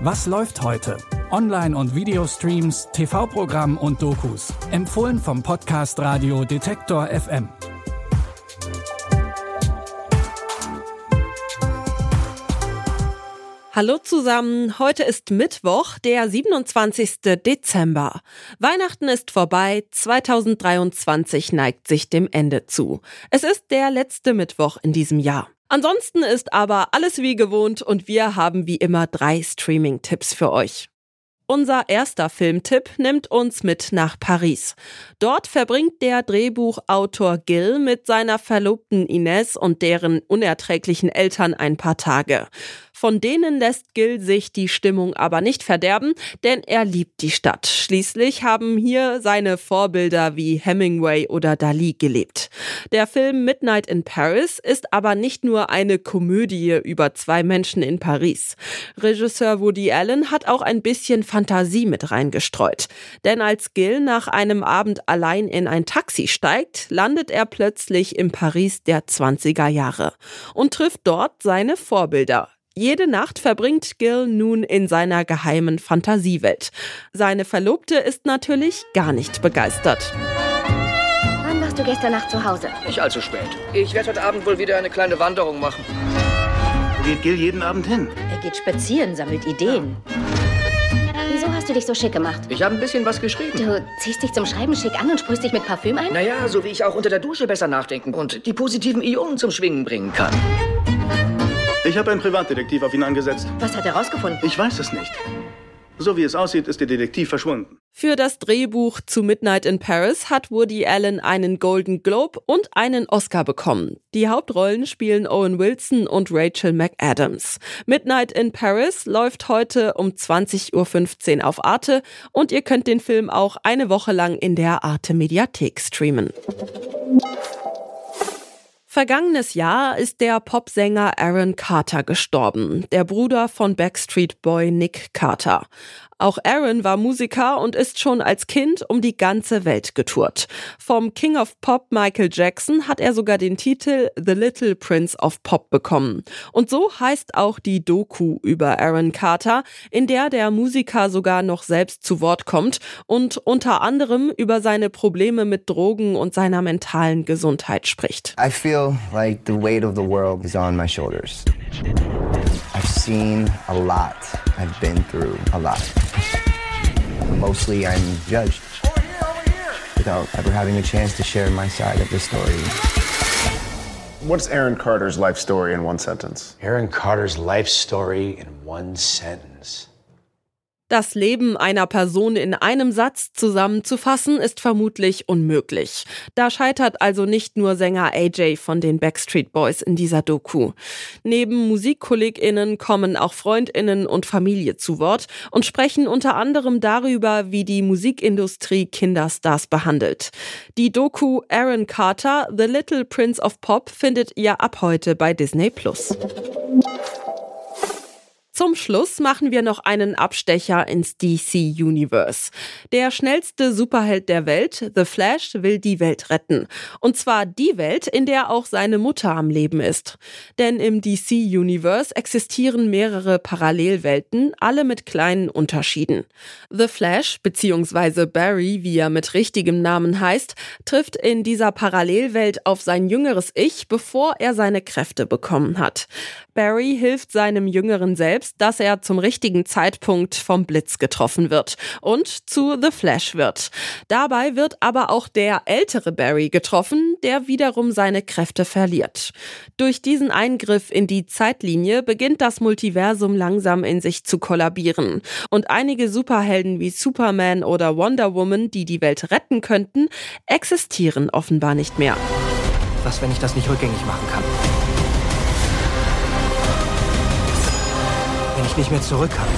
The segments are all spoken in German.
Was läuft heute? Online- und Videostreams, TV-Programm und Dokus. Empfohlen vom Podcast Radio Detektor FM. Hallo zusammen, heute ist Mittwoch, der 27. Dezember. Weihnachten ist vorbei, 2023 neigt sich dem Ende zu. Es ist der letzte Mittwoch in diesem Jahr. Ansonsten ist aber alles wie gewohnt und wir haben wie immer drei Streaming-Tipps für euch. Unser erster Filmtipp nimmt uns mit nach Paris. Dort verbringt der Drehbuchautor Gil mit seiner Verlobten Ines und deren unerträglichen Eltern ein paar Tage. Von denen lässt Gil sich die Stimmung aber nicht verderben, denn er liebt die Stadt. Schließlich haben hier seine Vorbilder wie Hemingway oder Dali gelebt. Der Film Midnight in Paris ist aber nicht nur eine Komödie über zwei Menschen in Paris. Regisseur Woody Allen hat auch ein bisschen Fantasie mit reingestreut. Denn als Gil nach einem Abend allein in ein Taxi steigt, landet er plötzlich im Paris der 20er Jahre und trifft dort seine Vorbilder. Jede Nacht verbringt Gil nun in seiner geheimen Fantasiewelt. Seine Verlobte ist natürlich gar nicht begeistert. Wann warst du gestern Nacht zu Hause? Nicht allzu spät. Ich werde heute Abend wohl wieder eine kleine Wanderung machen. Wo geht Gil jeden Abend hin? Er geht spazieren, sammelt Ideen. Wieso hast du dich so schick gemacht? Ich habe ein bisschen was geschrieben. Du ziehst dich zum Schreiben schick an und sprühst dich mit Parfüm ein? Naja, so wie ich auch unter der Dusche besser nachdenken und die positiven Ionen zum Schwingen bringen kann. Ich habe einen Privatdetektiv auf ihn angesetzt. Was hat er rausgefunden? Ich weiß es nicht. So wie es aussieht, ist der Detektiv verschwunden. Für das Drehbuch zu Midnight in Paris hat Woody Allen einen Golden Globe und einen Oscar bekommen. Die Hauptrollen spielen Owen Wilson und Rachel McAdams. Midnight in Paris läuft heute um 20.15 Uhr auf Arte und ihr könnt den Film auch eine Woche lang in der Arte Mediathek streamen. Vergangenes Jahr ist der Popsänger Aaron Carter gestorben, der Bruder von Backstreet Boy Nick Carter. Auch Aaron war Musiker und ist schon als Kind um die ganze Welt getourt. Vom King of Pop Michael Jackson hat er sogar den Titel The Little Prince of Pop bekommen. Und so heißt auch die Doku über Aaron Carter, in der der Musiker sogar noch selbst zu Wort kommt und unter anderem über seine Probleme mit Drogen und seiner mentalen Gesundheit spricht. I feel like the weight of the world is on my shoulders. I've seen a lot. I've been through a lot. Mostly I'm judged without ever having a chance to share my side of the story. What's Aaron Carter's life story in one sentence? Aaron Carter's life story in one sentence. Das Leben einer Person in einem Satz zusammenzufassen, ist vermutlich unmöglich. Da scheitert also nicht nur Sänger AJ von den Backstreet Boys in dieser Doku. Neben Musikkolleginnen kommen auch Freundinnen und Familie zu Wort und sprechen unter anderem darüber, wie die Musikindustrie Kinderstars behandelt. Die Doku Aaron Carter, The Little Prince of Pop findet ihr ab heute bei Disney. Zum Schluss machen wir noch einen Abstecher ins DC Universe. Der schnellste Superheld der Welt, The Flash, will die Welt retten. Und zwar die Welt, in der auch seine Mutter am Leben ist. Denn im DC Universe existieren mehrere Parallelwelten, alle mit kleinen Unterschieden. The Flash, beziehungsweise Barry, wie er mit richtigem Namen heißt, trifft in dieser Parallelwelt auf sein jüngeres Ich, bevor er seine Kräfte bekommen hat. Barry hilft seinem jüngeren Selbst, dass er zum richtigen Zeitpunkt vom Blitz getroffen wird und zu The Flash wird. Dabei wird aber auch der ältere Barry getroffen, der wiederum seine Kräfte verliert. Durch diesen Eingriff in die Zeitlinie beginnt das Multiversum langsam in sich zu kollabieren. Und einige Superhelden wie Superman oder Wonder Woman, die die Welt retten könnten, existieren offenbar nicht mehr. Was, wenn ich das nicht rückgängig machen kann? Wenn ich nicht mehr zurück kann?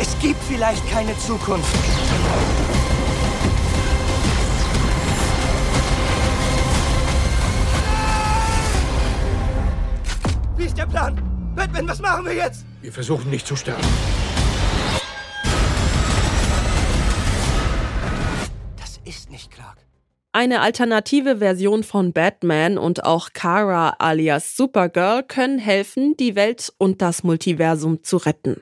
Es gibt vielleicht keine Zukunft. Wie ist der Plan? Batman, was machen wir jetzt? Wir versuchen nicht zu sterben. Das ist nicht Clark. Eine alternative Version von Batman und auch Kara alias Supergirl können helfen, die Welt und das Multiversum zu retten.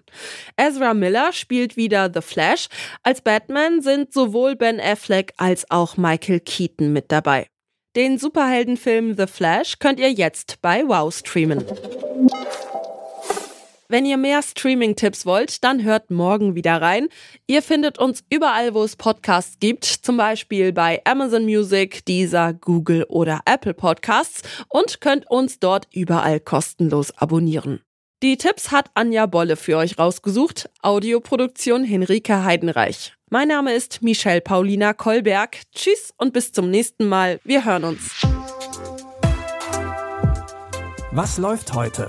Ezra Miller spielt wieder The Flash. Als Batman sind sowohl Ben Affleck als auch Michael Keaton mit dabei. Den Superheldenfilm The Flash könnt ihr jetzt bei Wow streamen. Wenn ihr mehr Streaming-Tipps wollt, dann hört morgen wieder rein. Ihr findet uns überall, wo es Podcasts gibt, zum Beispiel bei Amazon Music, Deezer, Google oder Apple Podcasts und könnt uns dort überall kostenlos abonnieren. Die Tipps hat Anja Bolle für euch rausgesucht. Audioproduktion Henrike Heidenreich. Mein Name ist Michelle Paulina Kolberg. Tschüss und bis zum nächsten Mal. Wir hören uns. Was läuft heute?